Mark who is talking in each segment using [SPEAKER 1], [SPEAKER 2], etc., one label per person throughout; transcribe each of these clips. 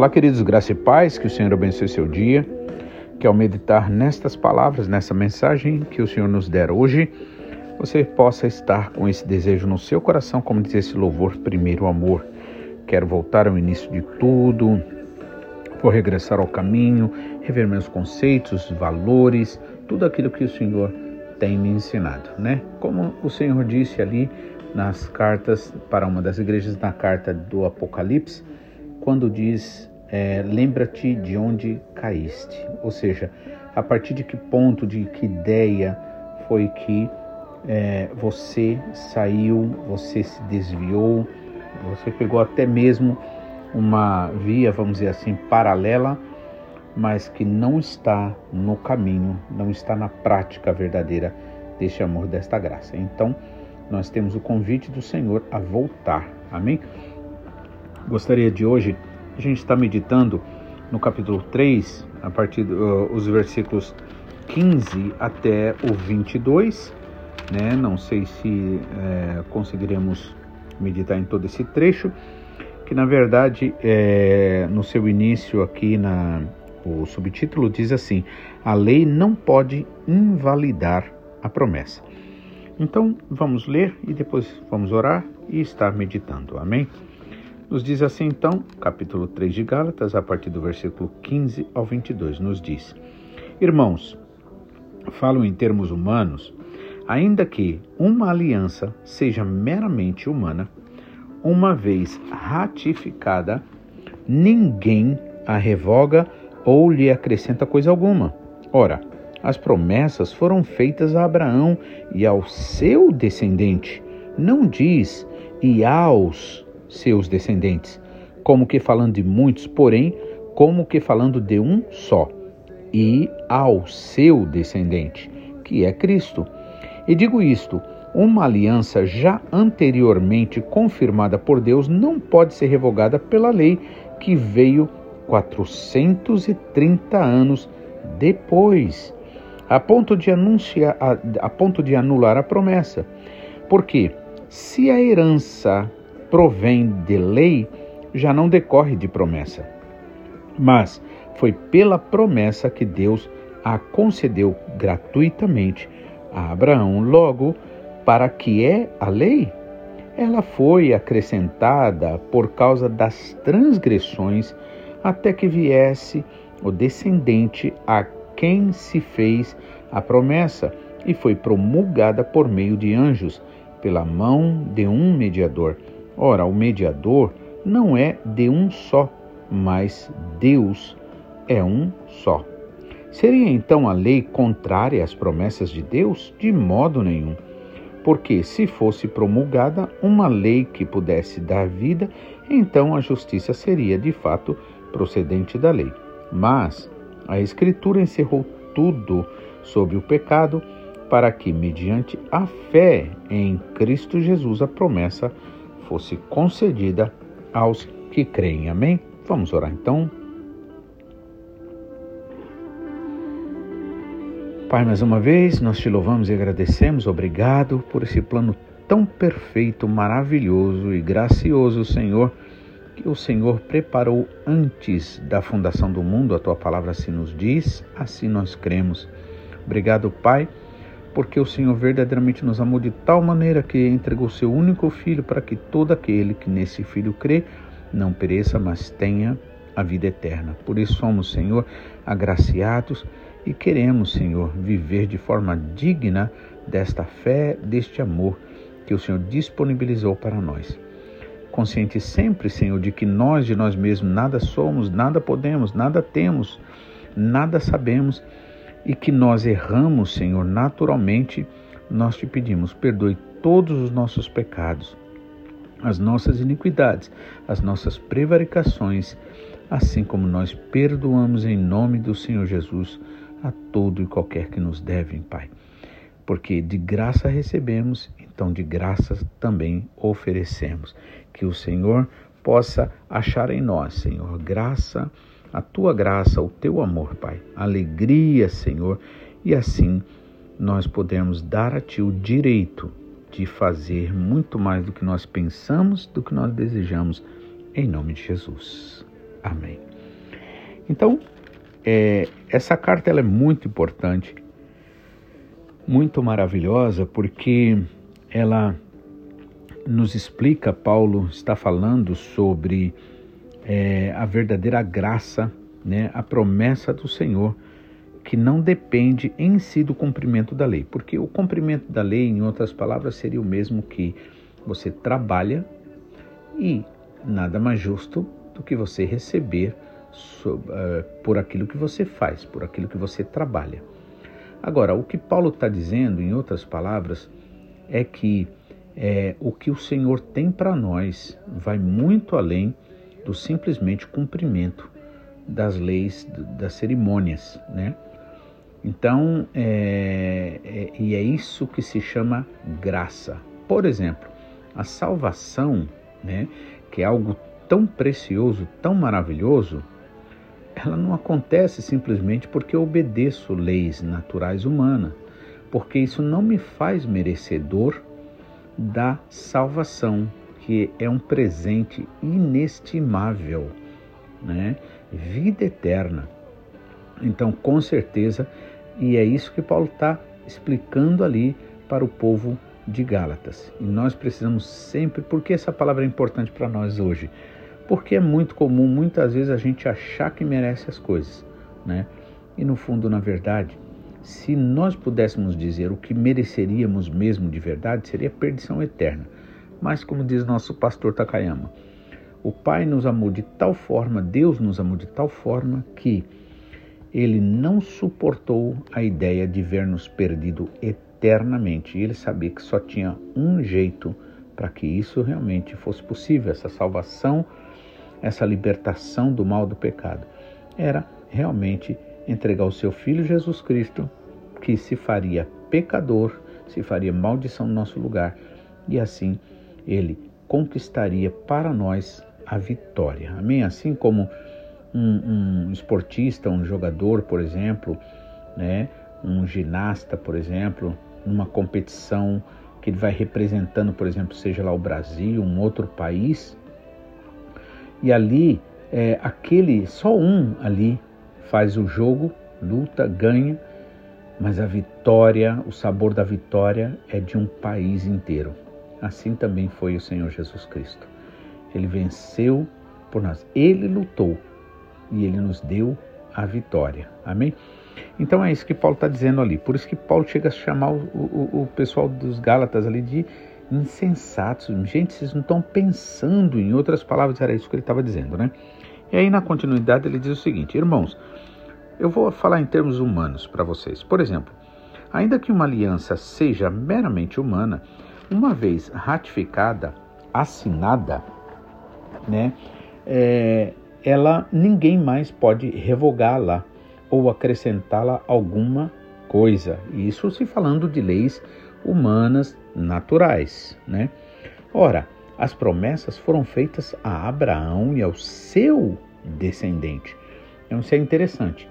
[SPEAKER 1] Olá, queridos, graça e paz, que o Senhor abençoe seu dia, que ao meditar nestas palavras, nessa mensagem que o Senhor nos der hoje, você possa estar com esse desejo no seu coração, como diz esse louvor, primeiro amor. Quero voltar ao início de tudo, vou regressar ao caminho, rever meus conceitos, valores, tudo aquilo que o Senhor tem me ensinado, né? Como o Senhor disse ali nas cartas para uma das igrejas, na carta do Apocalipse, quando diz é, lembra-te de onde caíste, ou seja, a partir de que ponto, de que ideia foi que é, você saiu, você se desviou, você pegou até mesmo uma via, vamos dizer assim, paralela, mas que não está no caminho, não está na prática verdadeira deste amor, desta graça. Então, nós temos o convite do Senhor a voltar. Amém? Gostaria de hoje, a gente está meditando no capítulo 3, a partir dos uh, versículos 15 até o 22, né? Não sei se é, conseguiremos meditar em todo esse trecho, que na verdade é, no seu início aqui na o subtítulo diz assim: a lei não pode invalidar a promessa. Então vamos ler e depois vamos orar e estar meditando. Amém? Nos diz assim então, capítulo 3 de Gálatas, a partir do versículo 15 ao 22, nos diz: Irmãos, falo em termos humanos, ainda que uma aliança seja meramente humana, uma vez ratificada, ninguém a revoga ou lhe acrescenta coisa alguma. Ora, as promessas foram feitas a Abraão e ao seu descendente. Não diz e aos seus descendentes, como que falando de muitos, porém, como que falando de um só, e ao seu descendente, que é Cristo. E digo isto: uma aliança já anteriormente confirmada por Deus não pode ser revogada pela lei que veio 430 anos depois, a ponto de anunciar, a, a ponto de anular a promessa. Porque se a herança provém de lei, já não decorre de promessa. Mas foi pela promessa que Deus a concedeu gratuitamente a Abraão. Logo, para que é a lei? Ela foi acrescentada por causa das transgressões até que viesse o descendente a quem se fez a promessa e foi promulgada por meio de anjos, pela mão de um mediador. Ora, o mediador não é de um só, mas Deus é um só. Seria então a lei contrária às promessas de Deus? De modo nenhum. Porque se fosse promulgada uma lei que pudesse dar vida, então a justiça seria de fato procedente da lei. Mas a Escritura encerrou tudo sobre o pecado para que, mediante a fé em Cristo Jesus, a promessa fosse concedida aos que creem. Amém? Vamos orar então. Pai, mais uma vez nós te louvamos e agradecemos, obrigado por esse plano tão perfeito, maravilhoso e gracioso, Senhor, que o Senhor preparou antes da fundação do mundo. A tua palavra assim nos diz, assim nós cremos. Obrigado, Pai porque o Senhor verdadeiramente nos amou de tal maneira que entregou seu único filho para que todo aquele que nesse filho crê não pereça, mas tenha a vida eterna. Por isso somos, Senhor, agraciados e queremos, Senhor, viver de forma digna desta fé, deste amor que o Senhor disponibilizou para nós. Consciente sempre, Senhor, de que nós de nós mesmos nada somos, nada podemos, nada temos, nada sabemos e que nós erramos, Senhor, naturalmente, nós te pedimos, perdoe todos os nossos pecados, as nossas iniquidades, as nossas prevaricações, assim como nós perdoamos em nome do Senhor Jesus a todo e qualquer que nos devem, Pai. Porque de graça recebemos, então de graça também oferecemos. Que o Senhor possa achar em nós, Senhor, graça a tua graça, o teu amor, Pai. Alegria, Senhor, e assim nós podemos dar a Ti o direito de fazer muito mais do que nós pensamos, do que nós desejamos, em nome de Jesus. Amém. Então, é, essa carta ela é muito importante, muito maravilhosa, porque ela nos explica, Paulo está falando sobre é, a verdadeira graça, né, a promessa do Senhor, que não depende em si do cumprimento da lei, porque o cumprimento da lei, em outras palavras, seria o mesmo que você trabalha e nada mais justo do que você receber uh, por aquilo que você faz, por aquilo que você trabalha. Agora, o que Paulo está dizendo, em outras palavras, é que é, o que o Senhor tem para nós vai muito além do simplesmente cumprimento das leis, das cerimônias, né? Então, é, é, e é isso que se chama graça. Por exemplo, a salvação, né, que é algo tão precioso, tão maravilhoso, ela não acontece simplesmente porque eu obedeço leis naturais humanas, porque isso não me faz merecedor da salvação, que é um presente inestimável, né? Vida eterna. Então, com certeza, e é isso que Paulo está explicando ali para o povo de Gálatas. E nós precisamos sempre, porque essa palavra é importante para nós hoje? Porque é muito comum, muitas vezes, a gente achar que merece as coisas, né? E no fundo, na verdade, se nós pudéssemos dizer o que mereceríamos mesmo de verdade, seria perdição eterna. Mas, como diz nosso pastor Takayama, o Pai nos amou de tal forma, Deus nos amou de tal forma que ele não suportou a ideia de ver-nos perdido eternamente. E ele sabia que só tinha um jeito para que isso realmente fosse possível, essa salvação essa libertação do mal do pecado. Era realmente entregar o seu filho Jesus Cristo, que se faria pecador, se faria maldição no nosso lugar, e assim ele conquistaria para nós a vitória. Amém? Assim como um, um esportista, um jogador, por exemplo, né? um ginasta, por exemplo, numa competição que ele vai representando, por exemplo, seja lá o Brasil, um outro país, e ali, é, aquele, só um ali faz o jogo, luta, ganha, mas a vitória, o sabor da vitória é de um país inteiro. Assim também foi o Senhor Jesus Cristo. Ele venceu por nós. Ele lutou e ele nos deu a vitória. Amém? Então é isso que Paulo está dizendo ali. Por isso que Paulo chega a chamar o, o, o pessoal dos Gálatas ali de insensatos. Gente, vocês não estão pensando, em outras palavras, era isso que ele estava dizendo, né? E aí, na continuidade, ele diz o seguinte: Irmãos, eu vou falar em termos humanos para vocês. Por exemplo, ainda que uma aliança seja meramente humana, uma vez ratificada, assinada, né, é, ela ninguém mais pode revogá-la ou acrescentá-la alguma coisa. Isso se falando de leis humanas naturais, né? Ora, as promessas foram feitas a Abraão e ao seu descendente. Então isso é interessante,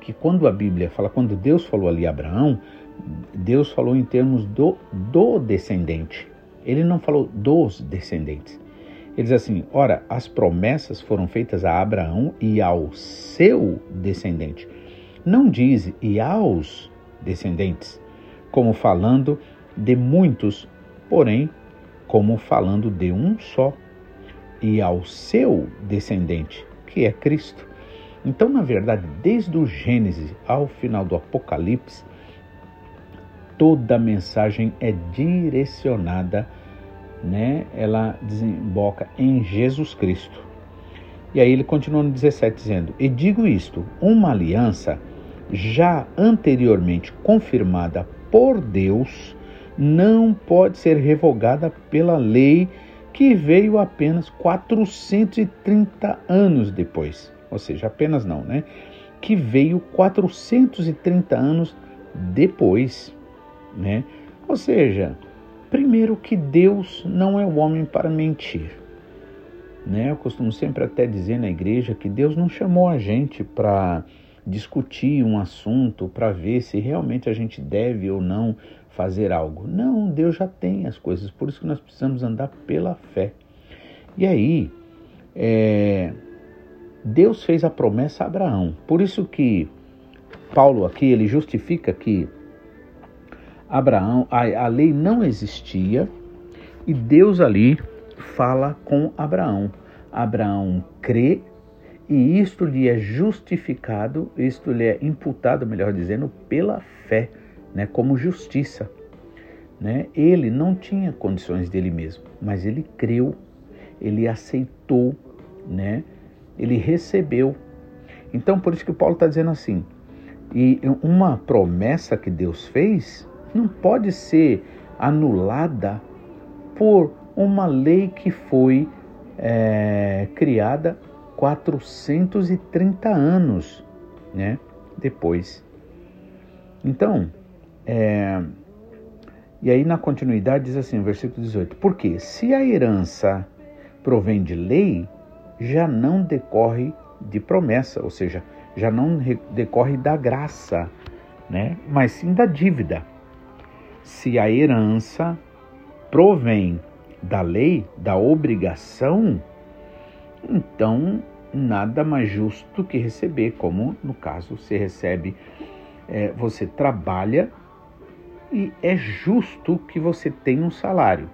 [SPEAKER 1] que quando a Bíblia fala, quando Deus falou ali a Abraão, Deus falou em termos do, do descendente. Ele não falou dos descendentes. Ele diz assim: ora, as promessas foram feitas a Abraão e ao seu descendente. Não diz e aos descendentes, como falando de muitos, porém, como falando de um só, e ao seu descendente, que é Cristo. Então, na verdade, desde o Gênesis ao final do Apocalipse, toda a mensagem é direcionada, né? Ela desemboca em Jesus Cristo. E aí ele continua no 17 dizendo: "E digo isto, uma aliança já anteriormente confirmada por Deus não pode ser revogada pela lei que veio apenas 430 anos depois. Ou seja, apenas não, né? Que veio 430 anos depois, né? Ou seja, primeiro que Deus não é o homem para mentir. Né? Eu costumo sempre até dizer na igreja que Deus não chamou a gente para discutir um assunto, para ver se realmente a gente deve ou não fazer algo. Não, Deus já tem as coisas, por isso que nós precisamos andar pela fé. E aí, é, Deus fez a promessa a Abraão. Por isso que Paulo aqui ele justifica que Abraão, a, a lei não existia e Deus ali fala com Abraão. Abraão crê e isto lhe é justificado, isto lhe é imputado, melhor dizendo, pela fé, né, como justiça. Né? Ele não tinha condições dele mesmo, mas ele creu, ele aceitou, né? Ele recebeu. Então, por isso que Paulo está dizendo assim: e uma promessa que Deus fez não pode ser anulada por uma lei que foi é, criada 430 anos né, depois. Então, é, e aí na continuidade diz assim, versículo 18: Porque se a herança provém de lei, já não decorre de promessa, ou seja, já não decorre da graça, né? mas sim da dívida. Se a herança provém da lei, da obrigação, então nada mais justo que receber, como no caso você recebe, é, você trabalha e é justo que você tenha um salário,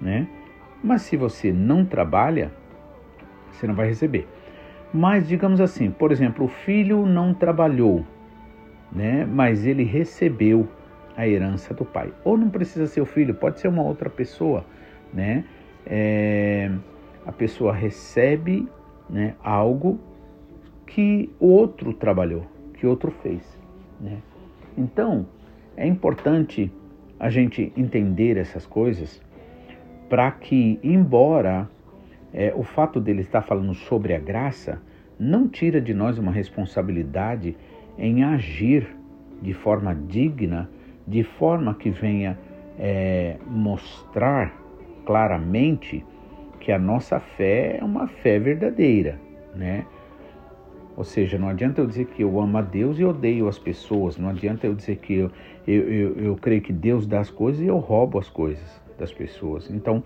[SPEAKER 1] né? Mas se você não trabalha, você não vai receber. Mas digamos assim, por exemplo, o filho não trabalhou, né? Mas ele recebeu a herança do pai. Ou não precisa ser o filho, pode ser uma outra pessoa, né? É, a pessoa recebe né, algo que o outro trabalhou, que outro fez. Né? Então, é importante a gente entender essas coisas para que, embora é, o fato dele estar falando sobre a graça, não tira de nós uma responsabilidade em agir de forma digna, de forma que venha é, mostrar claramente que a nossa fé é uma fé verdadeira, né? Ou seja, não adianta eu dizer que eu amo a Deus e odeio as pessoas, não adianta eu dizer que eu, eu, eu, eu creio que Deus dá as coisas e eu roubo as coisas das pessoas. Então,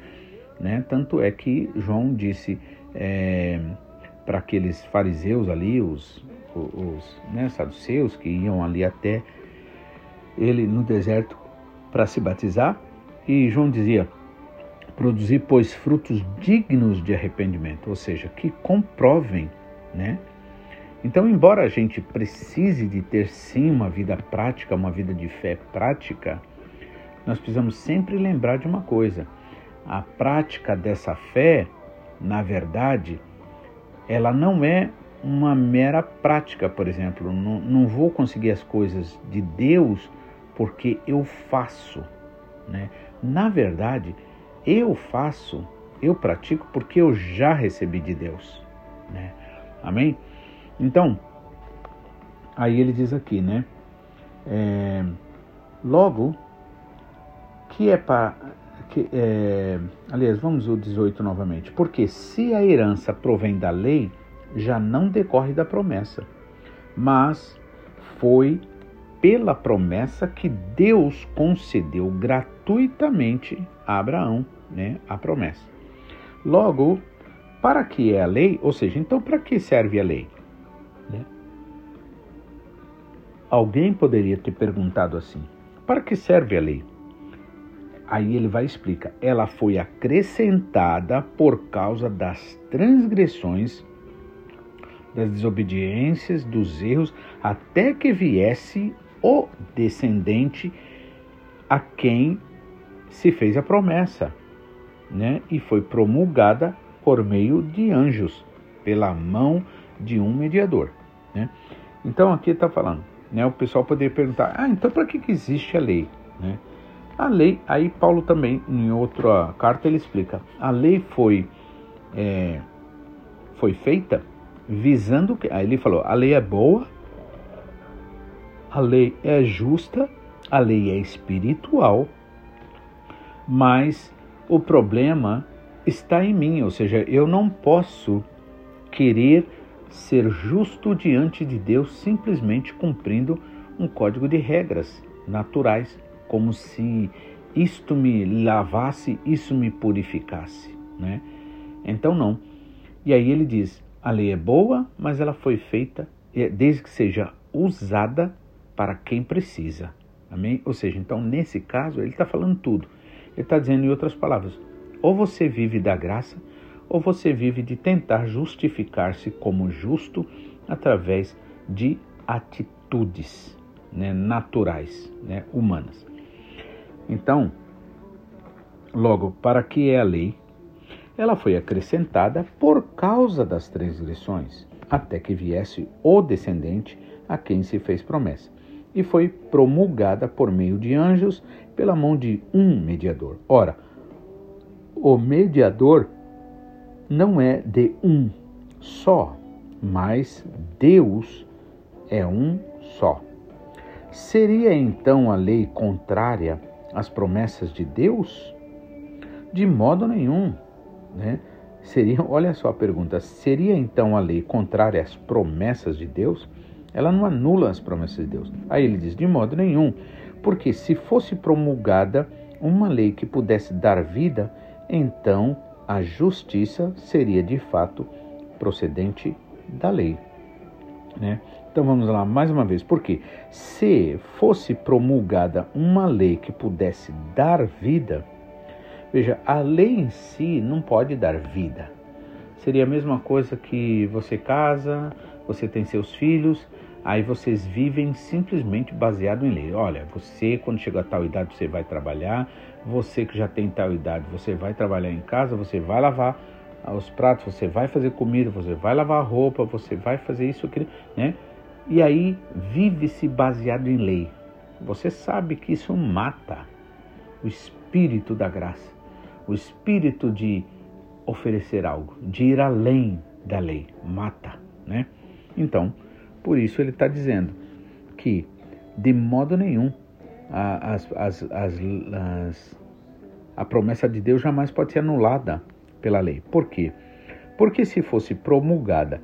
[SPEAKER 1] né, tanto é que João disse é, para aqueles fariseus ali, os, os né, saduceus que iam ali até ele no deserto para se batizar, e João dizia: Produzir, pois, frutos dignos de arrependimento, ou seja, que comprovem, né? Então, embora a gente precise de ter sim uma vida prática, uma vida de fé prática, nós precisamos sempre lembrar de uma coisa: a prática dessa fé, na verdade, ela não é uma mera prática, por exemplo. Não, não vou conseguir as coisas de Deus porque eu faço. Né? Na verdade, eu faço, eu pratico porque eu já recebi de Deus, né? Amém? Então, aí ele diz aqui, né? É, logo, que é para. Que, é, aliás, vamos o 18 novamente. Porque se a herança provém da lei, já não decorre da promessa, mas foi pela promessa que Deus concedeu gratuitamente a Abraão né, a promessa. Logo, para que é a lei? Ou seja, então para que serve a lei? Né? Alguém poderia ter perguntado assim: para que serve a lei? Aí ele vai explicar: ela foi acrescentada por causa das transgressões, das desobediências, dos erros, até que viesse o descendente a quem se fez a promessa né? e foi promulgada por meio de anjos, pela mão de um mediador. Né? Então aqui está falando, né? o pessoal poderia perguntar, ah, então para que, que existe a lei? Né? A lei, aí Paulo também, em outra carta, ele explica, a lei foi, é, foi feita visando que, aí ele falou, a lei é boa, a lei é justa, a lei é espiritual, mas o problema está em mim, ou seja, eu não posso querer ser justo diante de Deus simplesmente cumprindo um código de regras naturais, como se isto me lavasse, isso me purificasse, né? Então não. E aí ele diz: a lei é boa, mas ela foi feita é, desde que seja usada para quem precisa. Amém? Ou seja, então nesse caso ele está falando tudo. Ele está dizendo em outras palavras: ou você vive da graça, ou você vive de tentar justificar-se como justo através de atitudes né, naturais, né, humanas. Então, logo, para que é a lei? Ela foi acrescentada por causa das transgressões, até que viesse o descendente a quem se fez promessa, e foi promulgada por meio de anjos pela mão de um mediador. Ora, o mediador não é de um só, mas Deus é um só. Seria então a lei contrária às promessas de Deus? De modo nenhum, né? Seria, olha só a pergunta, seria então a lei contrária às promessas de Deus? Ela não anula as promessas de Deus. Aí ele diz, de modo nenhum, porque se fosse promulgada uma lei que pudesse dar vida, então a justiça seria de fato procedente da lei. Né? Então vamos lá mais uma vez, porque se fosse promulgada uma lei que pudesse dar vida, veja, a lei em si não pode dar vida. Seria a mesma coisa que você casa, você tem seus filhos, aí vocês vivem simplesmente baseado em lei. Olha, você quando chegar a tal idade você vai trabalhar, você que já tem tal idade, você vai trabalhar em casa, você vai lavar os pratos, você vai fazer comida, você vai lavar roupa, você vai fazer isso, aquilo, né? E aí vive-se baseado em lei. Você sabe que isso mata o espírito da graça, o espírito de oferecer algo, de ir além da lei, mata, né? Então, por isso ele está dizendo que de modo nenhum as, as, as, a promessa de Deus jamais pode ser anulada pela lei. Por quê? Porque se fosse promulgada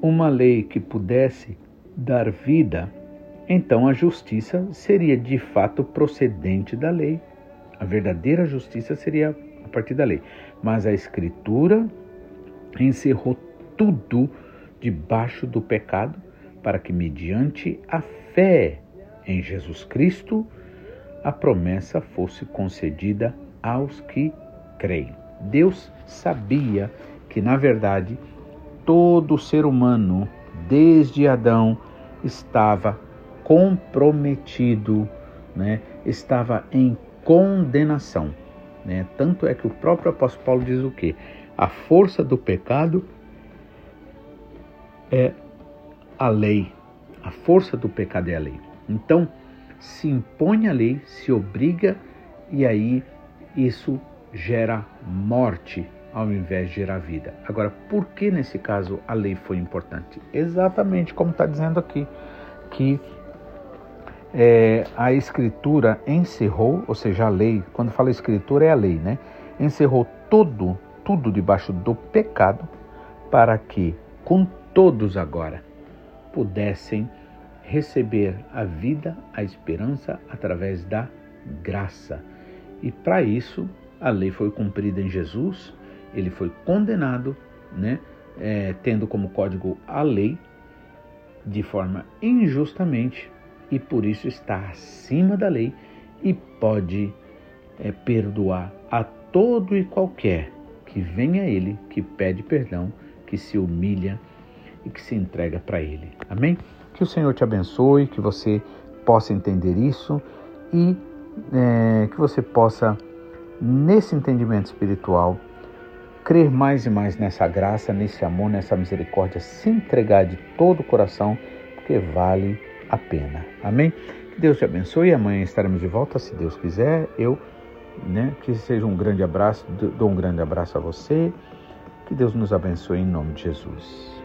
[SPEAKER 1] uma lei que pudesse dar vida, então a justiça seria de fato procedente da lei. A verdadeira justiça seria a partir da lei. Mas a Escritura encerrou tudo debaixo do pecado para que, mediante a fé em Jesus Cristo, a promessa fosse concedida aos que creem. Deus sabia que, na verdade, todo ser humano, desde Adão, estava comprometido, né? estava em condenação. Né? Tanto é que o próprio apóstolo Paulo diz o quê? A força do pecado é a lei. A força do pecado é a lei. Então, se impõe a lei, se obriga e aí isso gera morte ao invés de gerar vida. Agora, por que nesse caso a lei foi importante? Exatamente como está dizendo aqui, que é, a escritura encerrou, ou seja, a lei, quando fala escritura é a lei, né? Encerrou tudo, tudo debaixo do pecado, para que com todos agora pudessem receber a vida, a esperança através da graça. E para isso, a lei foi cumprida em Jesus, ele foi condenado, né, é, tendo como código a lei, de forma injustamente, e por isso está acima da lei e pode é, perdoar a todo e qualquer que venha a ele, que pede perdão, que se humilha e que se entrega para ele. Amém? Que o Senhor te abençoe, que você possa entender isso e é, que você possa, nesse entendimento espiritual, crer mais e mais nessa graça, nesse amor, nessa misericórdia, se entregar de todo o coração, porque vale a pena. Amém? Que Deus te abençoe. Amanhã estaremos de volta, se Deus quiser. Eu, né, que seja um grande abraço, dou um grande abraço a você. Que Deus nos abençoe em nome de Jesus.